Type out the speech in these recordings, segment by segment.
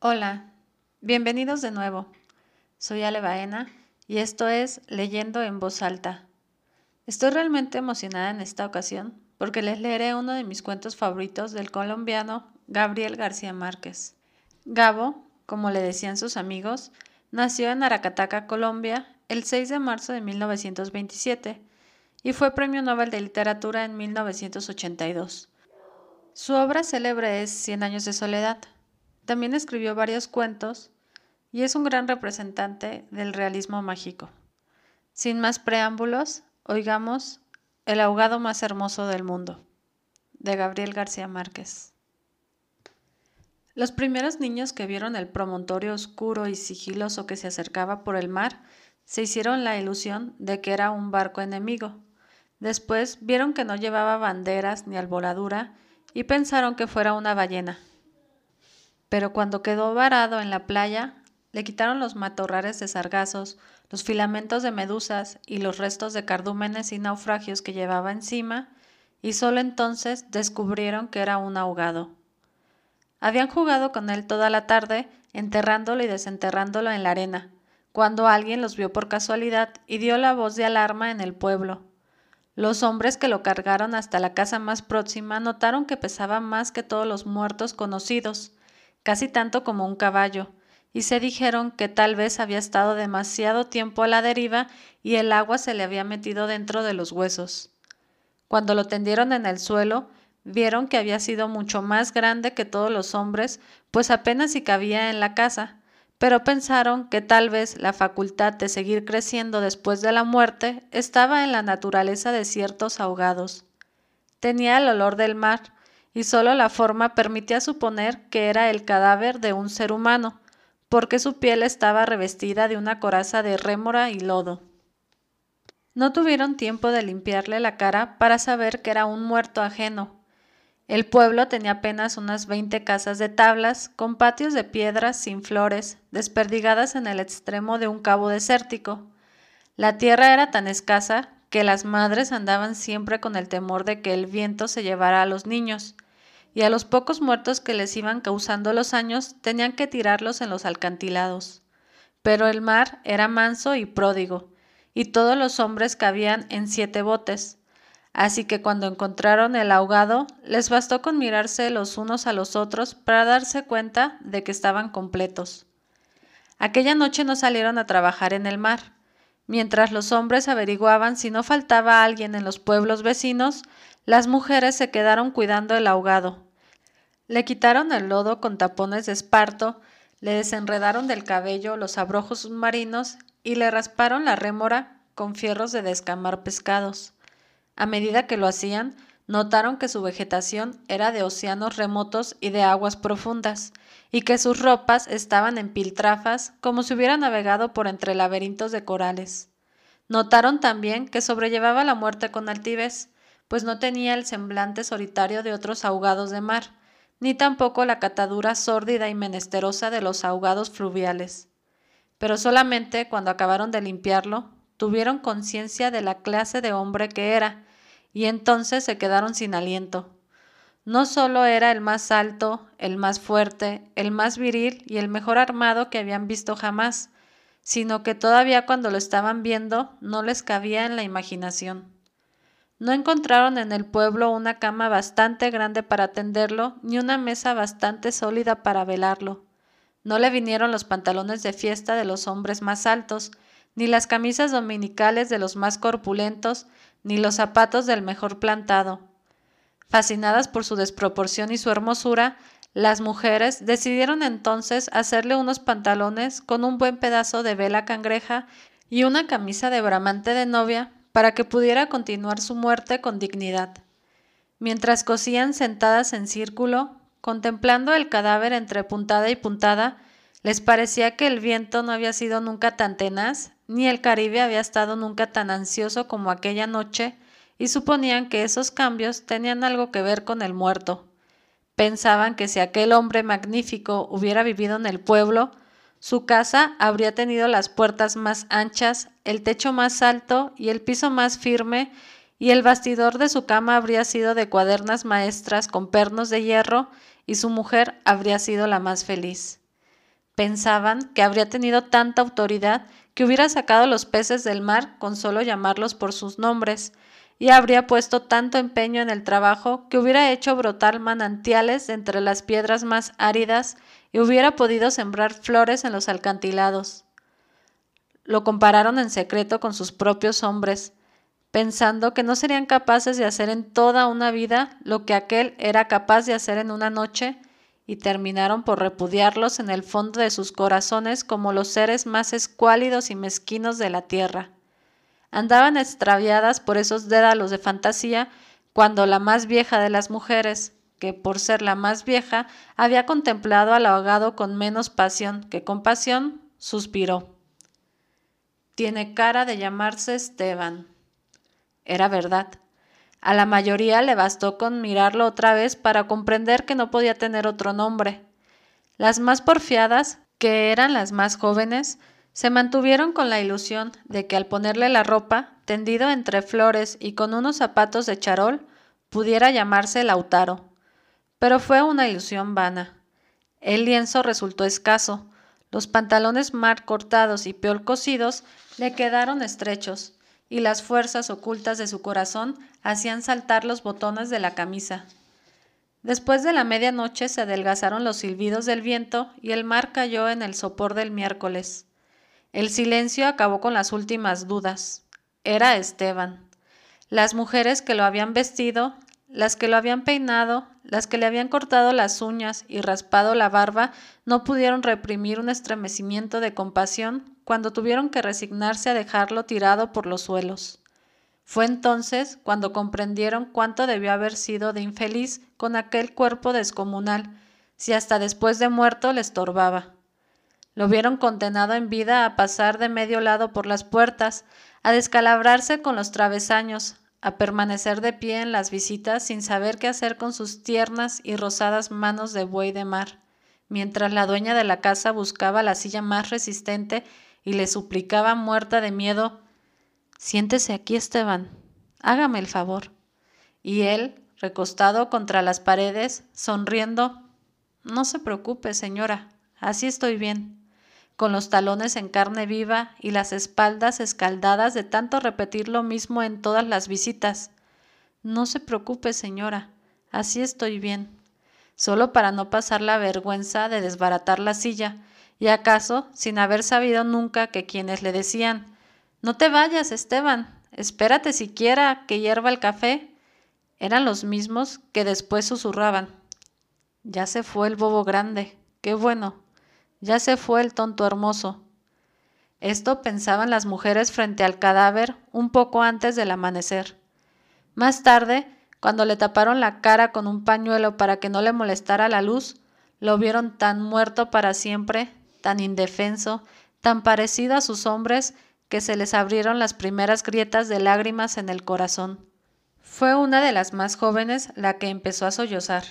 Hola, bienvenidos de nuevo. Soy Ale Baena y esto es Leyendo en voz alta. Estoy realmente emocionada en esta ocasión porque les leeré uno de mis cuentos favoritos del colombiano Gabriel García Márquez. Gabo, como le decían sus amigos, nació en Aracataca, Colombia, el 6 de marzo de 1927 y fue Premio Nobel de Literatura en 1982. Su obra célebre es Cien años de soledad. También escribió varios cuentos y es un gran representante del realismo mágico. Sin más preámbulos, oigamos El ahogado más hermoso del mundo, de Gabriel García Márquez. Los primeros niños que vieron el promontorio oscuro y sigiloso que se acercaba por el mar se hicieron la ilusión de que era un barco enemigo. Después vieron que no llevaba banderas ni alboladura y pensaron que fuera una ballena. Pero cuando quedó varado en la playa, le quitaron los matorrales de sargazos, los filamentos de medusas y los restos de cardúmenes y naufragios que llevaba encima, y solo entonces descubrieron que era un ahogado. Habían jugado con él toda la tarde, enterrándolo y desenterrándolo en la arena, cuando alguien los vio por casualidad y dio la voz de alarma en el pueblo. Los hombres que lo cargaron hasta la casa más próxima notaron que pesaba más que todos los muertos conocidos, casi tanto como un caballo, y se dijeron que tal vez había estado demasiado tiempo a la deriva y el agua se le había metido dentro de los huesos. Cuando lo tendieron en el suelo, vieron que había sido mucho más grande que todos los hombres, pues apenas si cabía en la casa, pero pensaron que tal vez la facultad de seguir creciendo después de la muerte estaba en la naturaleza de ciertos ahogados. Tenía el olor del mar, y solo la forma permitía suponer que era el cadáver de un ser humano, porque su piel estaba revestida de una coraza de rémora y lodo. No tuvieron tiempo de limpiarle la cara para saber que era un muerto ajeno, el pueblo tenía apenas unas veinte casas de tablas, con patios de piedras sin flores, desperdigadas en el extremo de un cabo desértico. La tierra era tan escasa que las madres andaban siempre con el temor de que el viento se llevara a los niños, y a los pocos muertos que les iban causando los años tenían que tirarlos en los alcantilados. Pero el mar era manso y pródigo, y todos los hombres cabían en siete botes, Así que cuando encontraron el ahogado, les bastó con mirarse los unos a los otros para darse cuenta de que estaban completos. Aquella noche no salieron a trabajar en el mar. Mientras los hombres averiguaban si no faltaba alguien en los pueblos vecinos, las mujeres se quedaron cuidando el ahogado. Le quitaron el lodo con tapones de esparto, le desenredaron del cabello los abrojos submarinos y le rasparon la rémora con fierros de descamar pescados. A medida que lo hacían, notaron que su vegetación era de océanos remotos y de aguas profundas, y que sus ropas estaban en piltrafas como si hubiera navegado por entre laberintos de corales. Notaron también que sobrellevaba la muerte con altivez, pues no tenía el semblante solitario de otros ahogados de mar, ni tampoco la catadura sórdida y menesterosa de los ahogados fluviales. Pero solamente cuando acabaron de limpiarlo, tuvieron conciencia de la clase de hombre que era, y entonces se quedaron sin aliento. No solo era el más alto, el más fuerte, el más viril y el mejor armado que habían visto jamás, sino que todavía cuando lo estaban viendo no les cabía en la imaginación. No encontraron en el pueblo una cama bastante grande para atenderlo, ni una mesa bastante sólida para velarlo. No le vinieron los pantalones de fiesta de los hombres más altos, ni las camisas dominicales de los más corpulentos, ni los zapatos del mejor plantado. Fascinadas por su desproporción y su hermosura, las mujeres decidieron entonces hacerle unos pantalones con un buen pedazo de vela cangreja y una camisa de bramante de novia para que pudiera continuar su muerte con dignidad. Mientras cosían sentadas en círculo, contemplando el cadáver entre puntada y puntada, les parecía que el viento no había sido nunca tan tenaz ni el Caribe había estado nunca tan ansioso como aquella noche, y suponían que esos cambios tenían algo que ver con el muerto. Pensaban que si aquel hombre magnífico hubiera vivido en el pueblo, su casa habría tenido las puertas más anchas, el techo más alto y el piso más firme, y el bastidor de su cama habría sido de cuadernas maestras con pernos de hierro, y su mujer habría sido la más feliz. Pensaban que habría tenido tanta autoridad que hubiera sacado los peces del mar con solo llamarlos por sus nombres, y habría puesto tanto empeño en el trabajo que hubiera hecho brotar manantiales entre las piedras más áridas y hubiera podido sembrar flores en los alcantilados. Lo compararon en secreto con sus propios hombres, pensando que no serían capaces de hacer en toda una vida lo que aquel era capaz de hacer en una noche, y terminaron por repudiarlos en el fondo de sus corazones como los seres más escuálidos y mezquinos de la tierra. Andaban extraviadas por esos dédalos de fantasía cuando la más vieja de las mujeres, que por ser la más vieja había contemplado al ahogado con menos pasión que compasión, suspiró. Tiene cara de llamarse Esteban. Era verdad. A la mayoría le bastó con mirarlo otra vez para comprender que no podía tener otro nombre. Las más porfiadas, que eran las más jóvenes, se mantuvieron con la ilusión de que al ponerle la ropa, tendido entre flores y con unos zapatos de charol, pudiera llamarse Lautaro. Pero fue una ilusión vana. El lienzo resultó escaso, los pantalones mal cortados y peor cosidos le quedaron estrechos, y las fuerzas ocultas de su corazón hacían saltar los botones de la camisa. Después de la medianoche se adelgazaron los silbidos del viento y el mar cayó en el sopor del miércoles. El silencio acabó con las últimas dudas. Era Esteban. Las mujeres que lo habían vestido, las que lo habían peinado, las que le habían cortado las uñas y raspado la barba, no pudieron reprimir un estremecimiento de compasión cuando tuvieron que resignarse a dejarlo tirado por los suelos. Fue entonces cuando comprendieron cuánto debió haber sido de infeliz con aquel cuerpo descomunal, si hasta después de muerto le estorbaba. Lo vieron condenado en vida a pasar de medio lado por las puertas, a descalabrarse con los travesaños, a permanecer de pie en las visitas sin saber qué hacer con sus tiernas y rosadas manos de buey de mar, mientras la dueña de la casa buscaba la silla más resistente y le suplicaba muerta de miedo Siéntese aquí, Esteban. Hágame el favor. Y él, recostado contra las paredes, sonriendo No se preocupe, señora, así estoy bien, con los talones en carne viva y las espaldas escaldadas de tanto repetir lo mismo en todas las visitas. No se preocupe, señora, así estoy bien, solo para no pasar la vergüenza de desbaratar la silla, y acaso sin haber sabido nunca que quienes le decían No te vayas, Esteban, espérate siquiera que hierva el café, eran los mismos que después susurraban Ya se fue el bobo grande, qué bueno, ya se fue el tonto hermoso. Esto pensaban las mujeres frente al cadáver un poco antes del amanecer. Más tarde, cuando le taparon la cara con un pañuelo para que no le molestara la luz, lo vieron tan muerto para siempre tan indefenso, tan parecido a sus hombres, que se les abrieron las primeras grietas de lágrimas en el corazón. Fue una de las más jóvenes la que empezó a sollozar.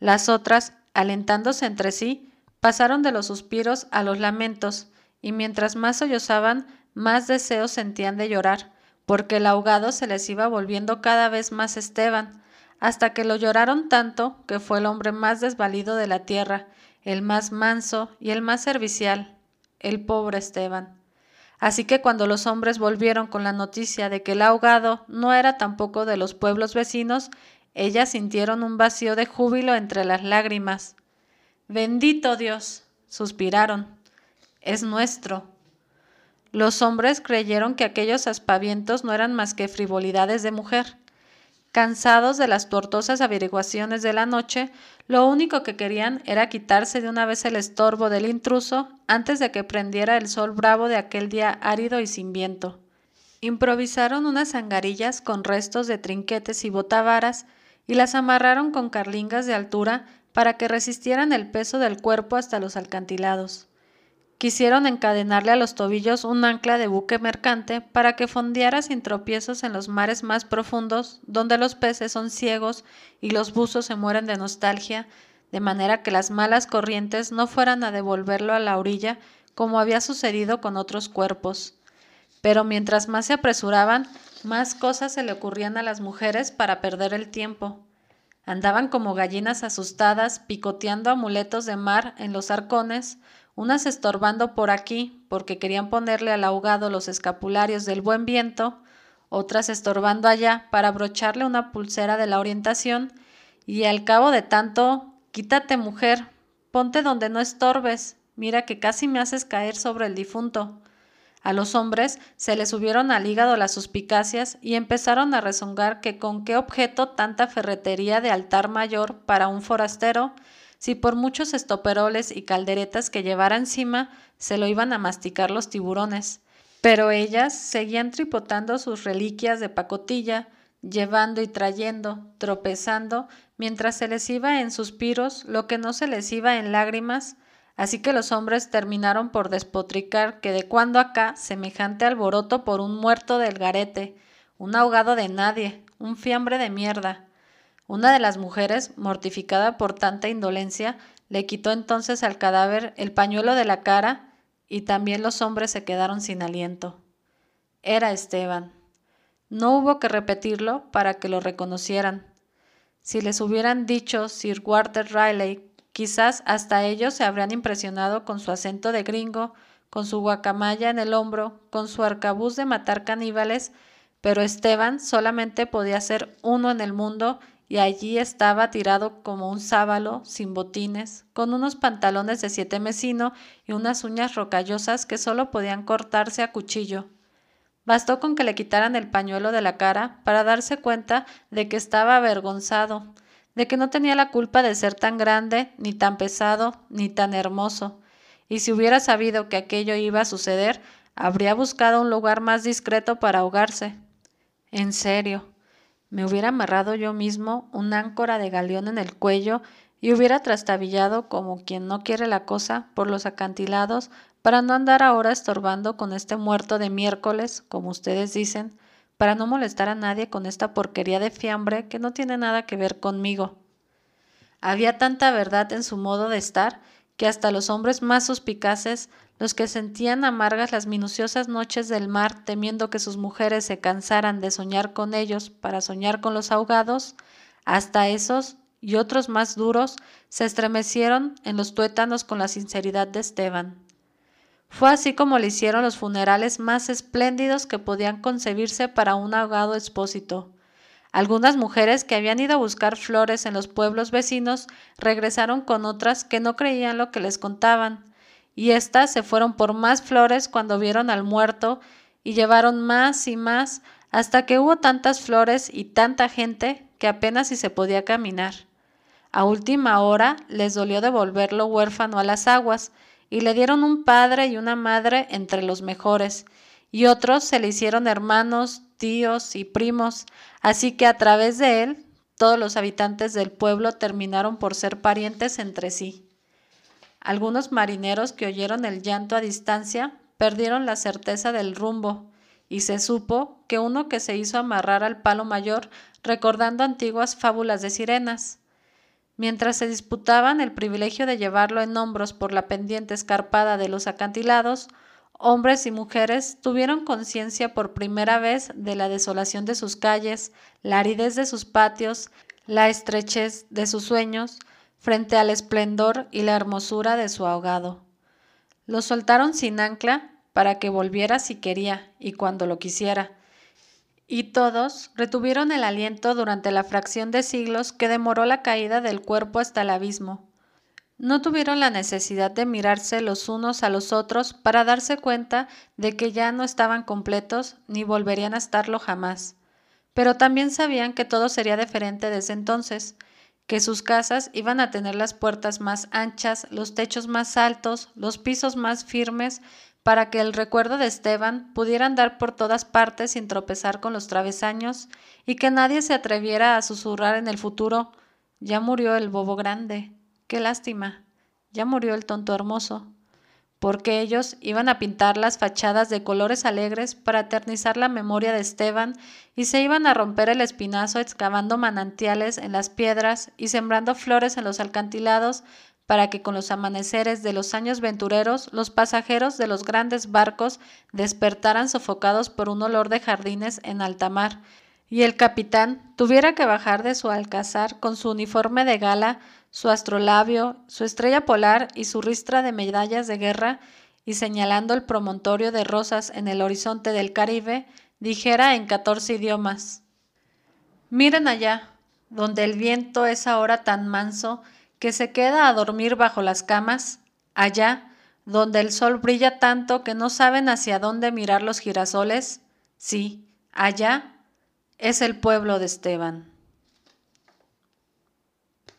Las otras, alentándose entre sí, pasaron de los suspiros a los lamentos, y mientras más sollozaban, más deseos sentían de llorar, porque el ahogado se les iba volviendo cada vez más Esteban, hasta que lo lloraron tanto que fue el hombre más desvalido de la tierra, el más manso y el más servicial, el pobre Esteban. Así que cuando los hombres volvieron con la noticia de que el ahogado no era tampoco de los pueblos vecinos, ellas sintieron un vacío de júbilo entre las lágrimas. Bendito Dios, suspiraron, es nuestro. Los hombres creyeron que aquellos aspavientos no eran más que frivolidades de mujer. Cansados de las tortosas averiguaciones de la noche, lo único que querían era quitarse de una vez el estorbo del intruso antes de que prendiera el sol bravo de aquel día árido y sin viento. Improvisaron unas angarillas con restos de trinquetes y botavaras y las amarraron con carlingas de altura para que resistieran el peso del cuerpo hasta los alcantilados. Quisieron encadenarle a los tobillos un ancla de buque mercante para que fondeara sin tropiezos en los mares más profundos, donde los peces son ciegos y los buzos se mueren de nostalgia, de manera que las malas corrientes no fueran a devolverlo a la orilla como había sucedido con otros cuerpos. Pero mientras más se apresuraban, más cosas se le ocurrían a las mujeres para perder el tiempo. Andaban como gallinas asustadas, picoteando amuletos de mar en los arcones, unas estorbando por aquí porque querían ponerle al ahogado los escapularios del buen viento, otras estorbando allá para abrocharle una pulsera de la orientación, y al cabo de tanto, quítate mujer, ponte donde no estorbes, mira que casi me haces caer sobre el difunto. A los hombres se les subieron al hígado las suspicacias y empezaron a rezongar que con qué objeto tanta ferretería de altar mayor para un forastero, si por muchos estoperoles y calderetas que llevara encima se lo iban a masticar los tiburones. Pero ellas seguían tripotando sus reliquias de pacotilla, llevando y trayendo, tropezando, mientras se les iba en suspiros lo que no se les iba en lágrimas, así que los hombres terminaron por despotricar que de cuando acá semejante alboroto por un muerto del garete, un ahogado de nadie, un fiambre de mierda. Una de las mujeres, mortificada por tanta indolencia, le quitó entonces al cadáver el pañuelo de la cara y también los hombres se quedaron sin aliento. Era Esteban. No hubo que repetirlo para que lo reconocieran. Si les hubieran dicho Sir Walter Riley, quizás hasta ellos se habrían impresionado con su acento de gringo, con su guacamaya en el hombro, con su arcabuz de matar caníbales, pero Esteban solamente podía ser uno en el mundo y allí estaba tirado como un sábalo, sin botines, con unos pantalones de siete mesino y unas uñas rocallosas que solo podían cortarse a cuchillo. Bastó con que le quitaran el pañuelo de la cara para darse cuenta de que estaba avergonzado, de que no tenía la culpa de ser tan grande, ni tan pesado, ni tan hermoso, y si hubiera sabido que aquello iba a suceder, habría buscado un lugar más discreto para ahogarse. En serio, me hubiera amarrado yo mismo un áncora de galeón en el cuello y hubiera trastabillado como quien no quiere la cosa por los acantilados para no andar ahora estorbando con este muerto de miércoles, como ustedes dicen, para no molestar a nadie con esta porquería de fiambre que no tiene nada que ver conmigo. Había tanta verdad en su modo de estar que hasta los hombres más suspicaces los que sentían amargas las minuciosas noches del mar temiendo que sus mujeres se cansaran de soñar con ellos para soñar con los ahogados, hasta esos y otros más duros se estremecieron en los tuétanos con la sinceridad de Esteban. Fue así como le hicieron los funerales más espléndidos que podían concebirse para un ahogado expósito. Algunas mujeres que habían ido a buscar flores en los pueblos vecinos regresaron con otras que no creían lo que les contaban, y éstas se fueron por más flores cuando vieron al muerto y llevaron más y más hasta que hubo tantas flores y tanta gente que apenas si se podía caminar. A última hora les dolió devolverlo huérfano a las aguas y le dieron un padre y una madre entre los mejores, y otros se le hicieron hermanos, tíos y primos, así que a través de él todos los habitantes del pueblo terminaron por ser parientes entre sí. Algunos marineros que oyeron el llanto a distancia perdieron la certeza del rumbo, y se supo que uno que se hizo amarrar al palo mayor recordando antiguas fábulas de sirenas. Mientras se disputaban el privilegio de llevarlo en hombros por la pendiente escarpada de los acantilados, hombres y mujeres tuvieron conciencia por primera vez de la desolación de sus calles, la aridez de sus patios, la estrechez de sus sueños, frente al esplendor y la hermosura de su ahogado. Lo soltaron sin ancla para que volviera si quería y cuando lo quisiera. Y todos retuvieron el aliento durante la fracción de siglos que demoró la caída del cuerpo hasta el abismo. No tuvieron la necesidad de mirarse los unos a los otros para darse cuenta de que ya no estaban completos ni volverían a estarlo jamás. Pero también sabían que todo sería diferente desde entonces, que sus casas iban a tener las puertas más anchas, los techos más altos, los pisos más firmes, para que el recuerdo de Esteban pudiera andar por todas partes sin tropezar con los travesaños y que nadie se atreviera a susurrar en el futuro ya murió el bobo grande. Qué lástima. Ya murió el tonto hermoso porque ellos iban a pintar las fachadas de colores alegres para eternizar la memoria de Esteban y se iban a romper el espinazo excavando manantiales en las piedras y sembrando flores en los alcantilados para que con los amaneceres de los años ventureros los pasajeros de los grandes barcos despertaran sofocados por un olor de jardines en alta mar. Y el capitán tuviera que bajar de su alcázar con su uniforme de gala, su astrolabio, su estrella polar y su ristra de medallas de guerra, y señalando el promontorio de rosas en el horizonte del Caribe, dijera en catorce idiomas Miren allá, donde el viento es ahora tan manso que se queda a dormir bajo las camas, allá, donde el sol brilla tanto que no saben hacia dónde mirar los girasoles, sí, allá es el pueblo de Esteban.